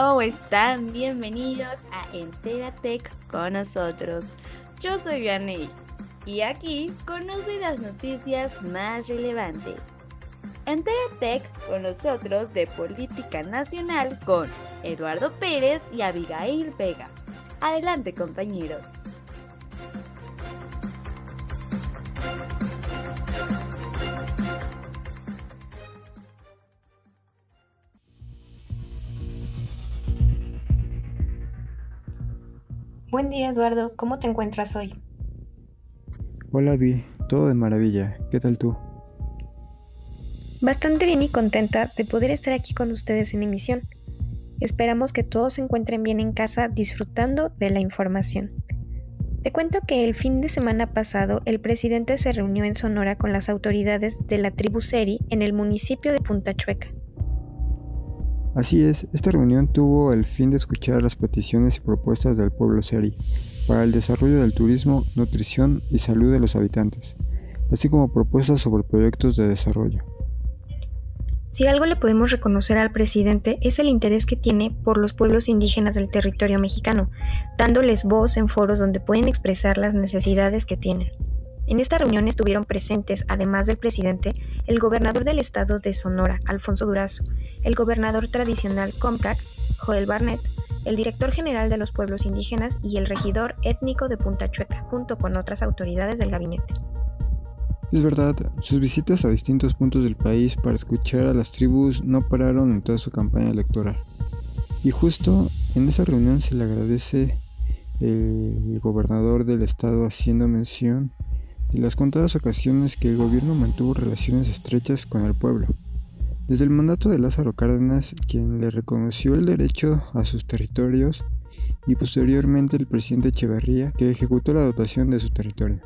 ¿Cómo están? Bienvenidos a Enteratech con nosotros. Yo soy Vianney y aquí conoce las noticias más relevantes. Enteratech con nosotros de Política Nacional con Eduardo Pérez y Abigail Vega. Adelante compañeros. Buen día Eduardo, ¿cómo te encuentras hoy? Hola Vi, todo de maravilla, ¿qué tal tú? Bastante bien y contenta de poder estar aquí con ustedes en emisión. Esperamos que todos se encuentren bien en casa disfrutando de la información. Te cuento que el fin de semana pasado el presidente se reunió en Sonora con las autoridades de la tribu Seri en el municipio de Punta Chueca. Así es, esta reunión tuvo el fin de escuchar las peticiones y propuestas del pueblo seri para el desarrollo del turismo, nutrición y salud de los habitantes, así como propuestas sobre proyectos de desarrollo. Si algo le podemos reconocer al presidente es el interés que tiene por los pueblos indígenas del territorio mexicano, dándoles voz en foros donde pueden expresar las necesidades que tienen. En esta reunión estuvieron presentes, además del presidente, el gobernador del estado de Sonora, Alfonso Durazo, el gobernador tradicional Comprac, Joel Barnett, el director general de los pueblos indígenas y el regidor étnico de Punta Chueca, junto con otras autoridades del gabinete. Es verdad, sus visitas a distintos puntos del país para escuchar a las tribus no pararon en toda su campaña electoral. Y justo en esa reunión se le agradece el gobernador del estado haciendo mención y las contadas ocasiones que el gobierno mantuvo relaciones estrechas con el pueblo. Desde el mandato de Lázaro Cárdenas, quien le reconoció el derecho a sus territorios, y posteriormente el presidente Echeverría, que ejecutó la dotación de su territorio.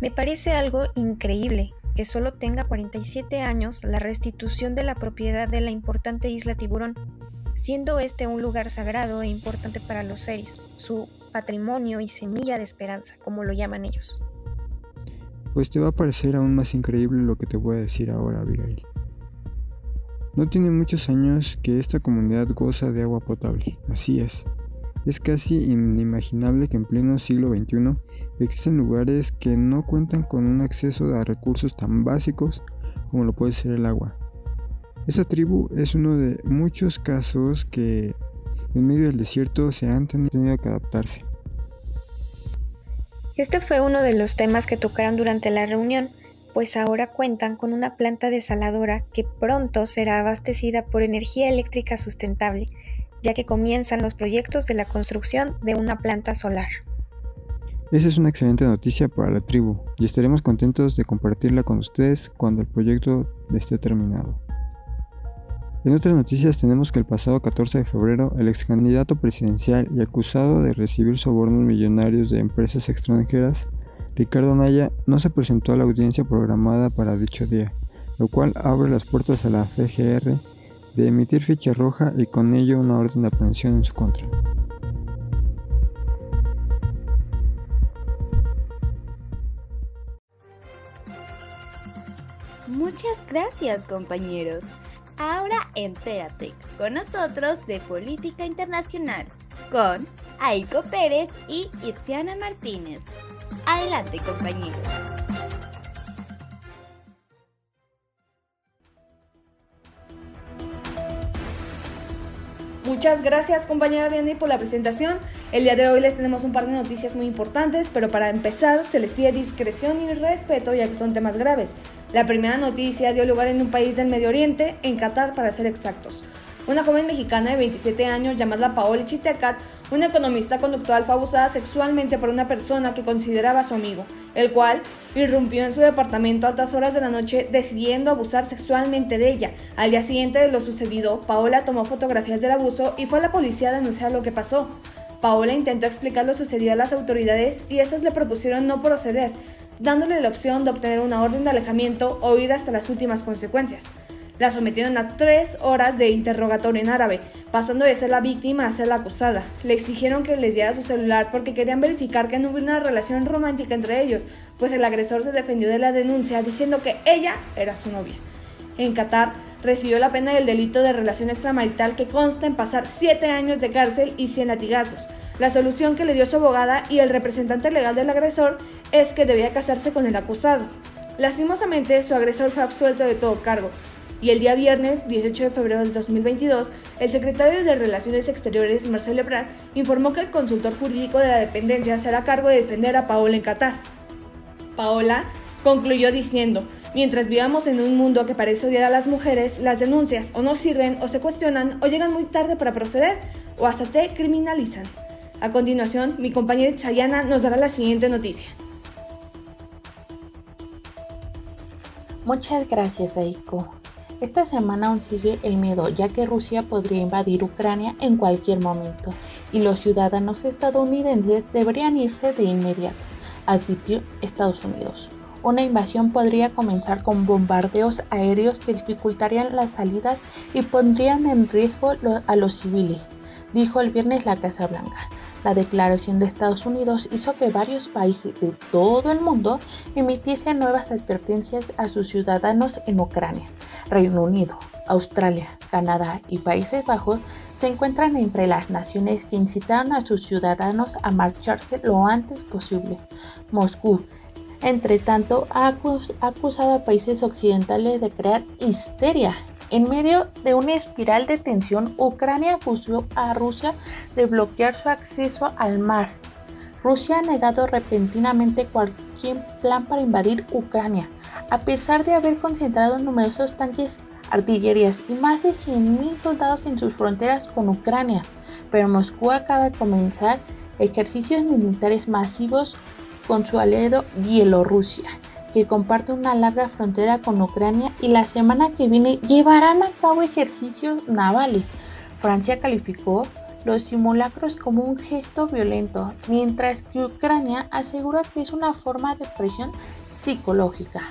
Me parece algo increíble que solo tenga 47 años la restitución de la propiedad de la importante isla Tiburón, siendo este un lugar sagrado e importante para los seres, su patrimonio y semilla de esperanza, como lo llaman ellos. Pues te va a parecer aún más increíble lo que te voy a decir ahora, Abigail. No tiene muchos años que esta comunidad goza de agua potable, así es. Es casi inimaginable que en pleno siglo XXI existen lugares que no cuentan con un acceso a recursos tan básicos como lo puede ser el agua. Esa tribu es uno de muchos casos que en medio del desierto se han tenido que adaptarse. Este fue uno de los temas que tocaron durante la reunión, pues ahora cuentan con una planta desaladora que pronto será abastecida por energía eléctrica sustentable, ya que comienzan los proyectos de la construcción de una planta solar. Esa es una excelente noticia para la tribu y estaremos contentos de compartirla con ustedes cuando el proyecto esté terminado. En otras noticias tenemos que el pasado 14 de febrero el ex candidato presidencial y acusado de recibir sobornos millonarios de empresas extranjeras, Ricardo Naya, no se presentó a la audiencia programada para dicho día, lo cual abre las puertas a la FGR de emitir ficha roja y con ello una orden de aprehensión en su contra. Muchas gracias compañeros. Ahora entérate con nosotros de política internacional con Aiko Pérez y Itziana Martínez. Adelante compañeros. Muchas gracias compañera Vianney por la presentación. El día de hoy les tenemos un par de noticias muy importantes, pero para empezar se les pide discreción y respeto ya que son temas graves. La primera noticia dio lugar en un país del Medio Oriente, en Qatar para ser exactos. Una joven mexicana de 27 años llamada Paola Chitecat, una economista conductual, fue abusada sexualmente por una persona que consideraba su amigo, el cual irrumpió en su departamento a altas horas de la noche decidiendo abusar sexualmente de ella. Al día siguiente de lo sucedido, Paola tomó fotografías del abuso y fue a la policía a denunciar lo que pasó. Paola intentó explicar lo sucedido a las autoridades y estas le propusieron no proceder, dándole la opción de obtener una orden de alejamiento o ir hasta las últimas consecuencias. La sometieron a tres horas de interrogatorio en árabe, pasando de ser la víctima a ser la acusada. Le exigieron que les diera su celular porque querían verificar que no hubiera una relación romántica entre ellos, pues el agresor se defendió de la denuncia diciendo que ella era su novia. En Qatar, recibió la pena del delito de relación extramarital que consta en pasar 7 años de cárcel y 100 latigazos. La solución que le dio su abogada y el representante legal del agresor es que debía casarse con el acusado. Lastimosamente, su agresor fue absuelto de todo cargo, y el día viernes 18 de febrero del 2022, el secretario de Relaciones Exteriores, Marcelo Ebrard, informó que el consultor jurídico de la dependencia será cargo de defender a Paola en Qatar. Paola concluyó diciendo, Mientras vivamos en un mundo que parece odiar a las mujeres, las denuncias o no sirven o se cuestionan o llegan muy tarde para proceder o hasta te criminalizan. A continuación, mi compañera Chayana nos dará la siguiente noticia. Muchas gracias, Aiko. Esta semana aún sigue el miedo, ya que Rusia podría invadir Ucrania en cualquier momento y los ciudadanos estadounidenses deberían irse de inmediato, advirtió Estados Unidos. Una invasión podría comenzar con bombardeos aéreos que dificultarían las salidas y pondrían en riesgo a los civiles, dijo el viernes la Casa Blanca. La declaración de Estados Unidos hizo que varios países de todo el mundo emitiesen nuevas advertencias a sus ciudadanos en Ucrania. Reino Unido, Australia, Canadá y Países Bajos se encuentran entre las naciones que incitaron a sus ciudadanos a marcharse lo antes posible. Moscú entre tanto, ha acusado a países occidentales de crear histeria. En medio de una espiral de tensión, Ucrania acusó a Rusia de bloquear su acceso al mar. Rusia ha negado repentinamente cualquier plan para invadir Ucrania, a pesar de haber concentrado numerosos tanques, artillerías y más de 100.000 soldados en sus fronteras con Ucrania. Pero Moscú acaba de comenzar ejercicios militares masivos con su aliado Bielorrusia, que comparte una larga frontera con Ucrania y la semana que viene llevarán a cabo ejercicios navales. Francia calificó los simulacros como un gesto violento, mientras que Ucrania asegura que es una forma de presión psicológica.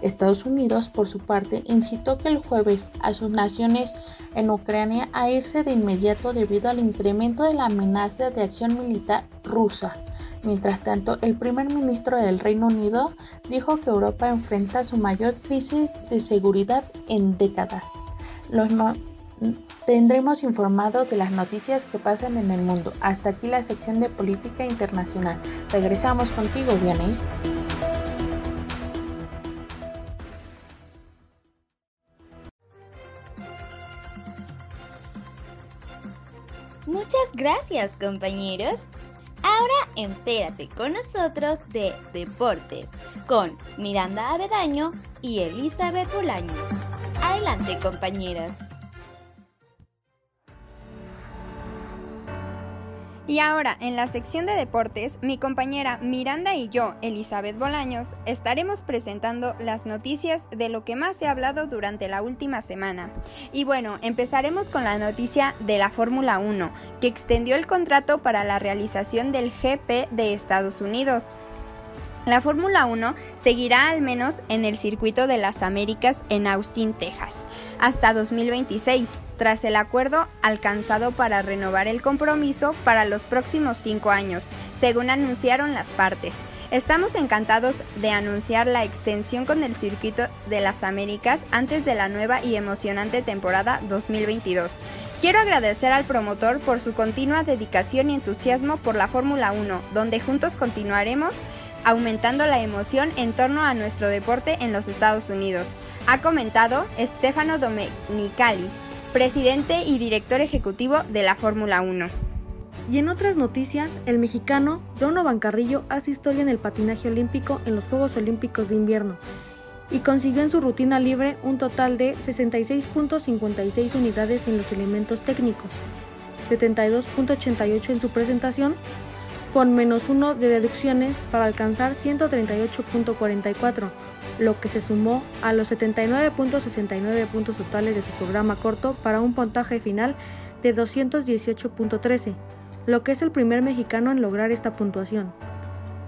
Estados Unidos, por su parte, incitó que el jueves a sus naciones en Ucrania a irse de inmediato debido al incremento de la amenaza de acción militar rusa. Mientras tanto, el primer ministro del Reino Unido dijo que Europa enfrenta su mayor crisis de seguridad en décadas. Los tendremos informado de las noticias que pasan en el mundo. Hasta aquí la sección de política internacional. Regresamos contigo, Vianney. Muchas gracias, compañeros. Entérate con nosotros de deportes con Miranda Avedaño y Elizabeth Bolaños. Adelante compañeras. Y ahora, en la sección de deportes, mi compañera Miranda y yo, Elizabeth Bolaños, estaremos presentando las noticias de lo que más se ha hablado durante la última semana. Y bueno, empezaremos con la noticia de la Fórmula 1, que extendió el contrato para la realización del GP de Estados Unidos. La Fórmula 1 seguirá al menos en el circuito de las Américas en Austin, Texas, hasta 2026, tras el acuerdo alcanzado para renovar el compromiso para los próximos cinco años, según anunciaron las partes. Estamos encantados de anunciar la extensión con el circuito de las Américas antes de la nueva y emocionante temporada 2022. Quiero agradecer al promotor por su continua dedicación y entusiasmo por la Fórmula 1, donde juntos continuaremos aumentando la emoción en torno a nuestro deporte en los Estados Unidos, ha comentado Stefano Domenicali, presidente y director ejecutivo de la Fórmula 1. Y en otras noticias, el mexicano Donovan Carrillo hace historia en el patinaje olímpico en los Juegos Olímpicos de Invierno y consiguió en su rutina libre un total de 66.56 unidades en los elementos técnicos, 72.88 en su presentación con menos uno de deducciones para alcanzar 138.44, lo que se sumó a los 79.69 puntos totales de su programa corto para un puntaje final de 218.13, lo que es el primer mexicano en lograr esta puntuación.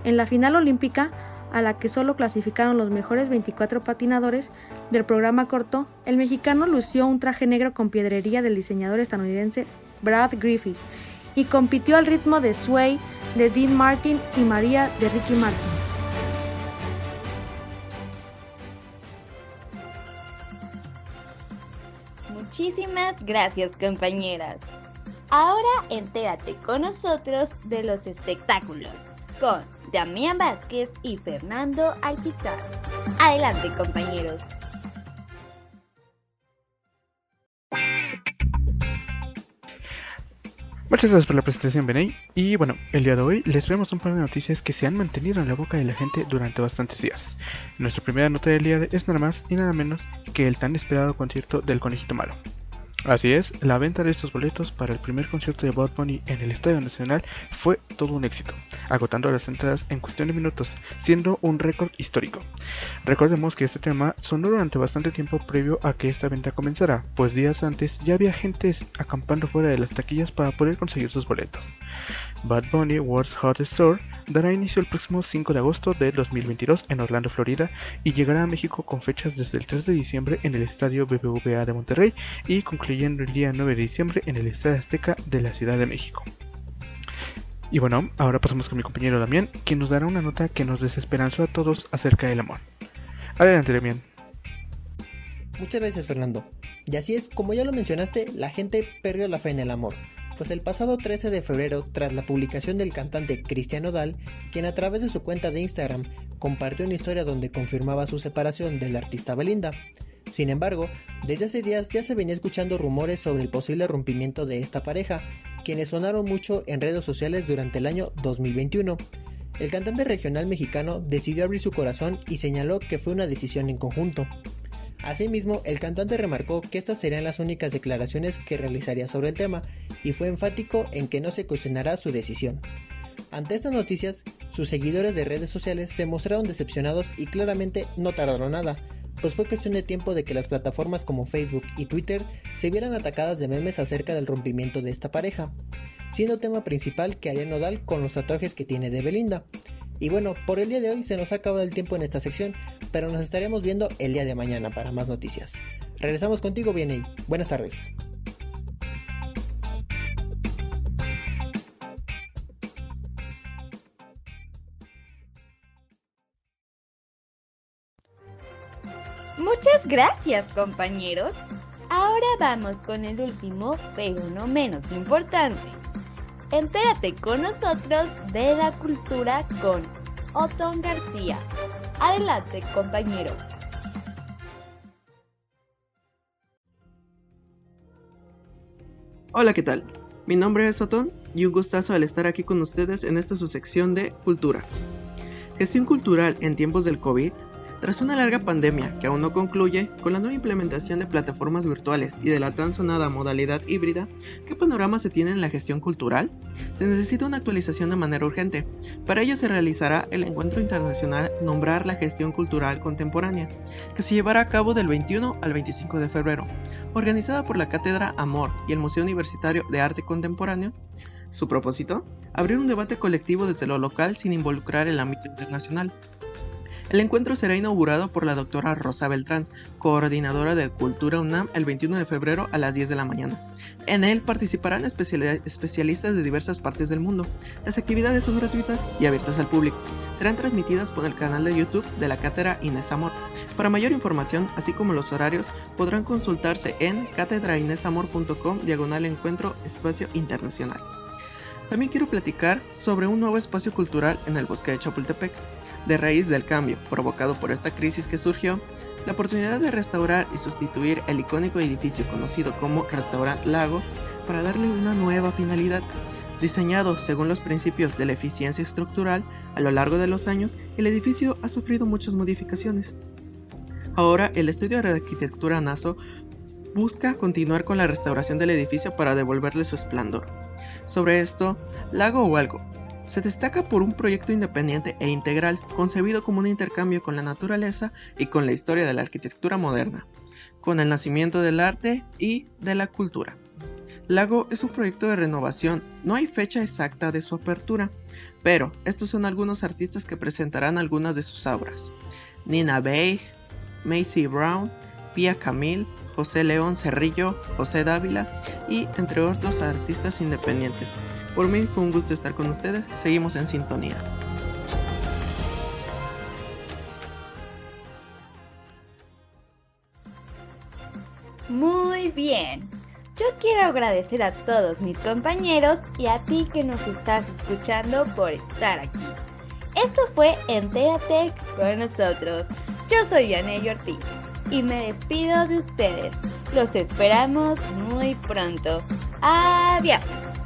En la final olímpica, a la que solo clasificaron los mejores 24 patinadores del programa corto, el mexicano lució un traje negro con piedrería del diseñador estadounidense Brad Griffiths y compitió al ritmo de Sway de Dean Martin y María de Ricky Martin. Muchísimas gracias compañeras. Ahora entérate con nosotros de los espectáculos con Damián Vázquez y Fernando Alpizar. Adelante compañeros. Muchas gracias por la presentación, Benay. Y bueno, el día de hoy les traemos un par de noticias que se han mantenido en la boca de la gente durante bastantes días. Nuestra primera nota del día es nada más y nada menos que el tan esperado concierto del Conejito Malo. Así es, la venta de estos boletos para el primer concierto de Bad Bunny en el Estadio Nacional fue todo un éxito, agotando las entradas en cuestión de minutos, siendo un récord histórico. Recordemos que este tema sonó durante bastante tiempo previo a que esta venta comenzara, pues días antes ya había gente acampando fuera de las taquillas para poder conseguir sus boletos. Bad Bunny World's Hottest Tour dará inicio el próximo 5 de agosto de 2022 en Orlando, Florida, y llegará a México con fechas desde el 3 de diciembre en el Estadio BBVA de Monterrey y el día 9 de diciembre en el Estadio Azteca de la Ciudad de México. Y bueno, ahora pasamos con mi compañero Damián, quien nos dará una nota que nos desesperanzó a todos acerca del amor. Adelante, Damián. Muchas gracias, Fernando. Y así es, como ya lo mencionaste, la gente perdió la fe en el amor pues el pasado 13 de febrero, tras la publicación del cantante Cristian Odal, quien a través de su cuenta de Instagram compartió una historia donde confirmaba su separación del artista Belinda. Sin embargo, desde hace días ya se venía escuchando rumores sobre el posible rompimiento de esta pareja, quienes sonaron mucho en redes sociales durante el año 2021. El cantante regional mexicano decidió abrir su corazón y señaló que fue una decisión en conjunto. Asimismo, el cantante remarcó que estas serían las únicas declaraciones que realizaría sobre el tema y fue enfático en que no se cuestionará su decisión. Ante estas noticias, sus seguidores de redes sociales se mostraron decepcionados y claramente no tardaron nada, pues fue cuestión de tiempo de que las plataformas como Facebook y Twitter se vieran atacadas de memes acerca del rompimiento de esta pareja, siendo tema principal que haría Nodal con los tatuajes que tiene de Belinda. Y bueno, por el día de hoy se nos ha acabado el tiempo en esta sección, pero nos estaremos viendo el día de mañana para más noticias. Regresamos contigo, Vianney. Buenas tardes. Gracias, compañeros. Ahora vamos con el último, pero no menos importante Entérate con nosotros de la cultura con Otón García. Adelante, compañero. Hola, ¿qué tal? Mi nombre es Otón y un gustazo al estar aquí con ustedes en esta su sección de Cultura. Gestión cultural en tiempos del COVID tras una larga pandemia que aún no concluye, con la nueva implementación de plataformas virtuales y de la tan sonada modalidad híbrida, ¿qué panorama se tiene en la gestión cultural? Se necesita una actualización de manera urgente. Para ello se realizará el encuentro internacional Nombrar la Gestión Cultural Contemporánea, que se llevará a cabo del 21 al 25 de febrero, organizada por la Cátedra Amor y el Museo Universitario de Arte Contemporáneo. Su propósito, abrir un debate colectivo desde lo local sin involucrar el ámbito internacional. El encuentro será inaugurado por la doctora Rosa Beltrán, coordinadora de Cultura UNAM, el 21 de febrero a las 10 de la mañana. En él participarán especialistas de diversas partes del mundo. Las actividades son gratuitas y abiertas al público. Serán transmitidas por el canal de YouTube de la cátedra Inés Amor. Para mayor información, así como los horarios, podrán consultarse en catedrainesamor.com diagonal encuentro espacio internacional. También quiero platicar sobre un nuevo espacio cultural en el bosque de Chapultepec. De raíz del cambio provocado por esta crisis que surgió, la oportunidad de restaurar y sustituir el icónico edificio conocido como Restaurant Lago para darle una nueva finalidad. Diseñado según los principios de la eficiencia estructural, a lo largo de los años el edificio ha sufrido muchas modificaciones. Ahora el estudio de arquitectura NASO busca continuar con la restauración del edificio para devolverle su esplendor. Sobre esto, Lago o algo, se destaca por un proyecto independiente e integral, concebido como un intercambio con la naturaleza y con la historia de la arquitectura moderna, con el nacimiento del arte y de la cultura. Lago es un proyecto de renovación, no hay fecha exacta de su apertura, pero estos son algunos artistas que presentarán algunas de sus obras. Nina Bay, Macy Brown, Pia Camille, José León Cerrillo, José Dávila y entre otros artistas independientes. Por mí fue un gusto estar con ustedes, seguimos en sintonía. Muy bien. Yo quiero agradecer a todos mis compañeros y a ti que nos estás escuchando por estar aquí. Esto fue Entera Tech con nosotros. Yo soy Yanelli Ortiz y me despido de ustedes. Los esperamos muy pronto. Adiós.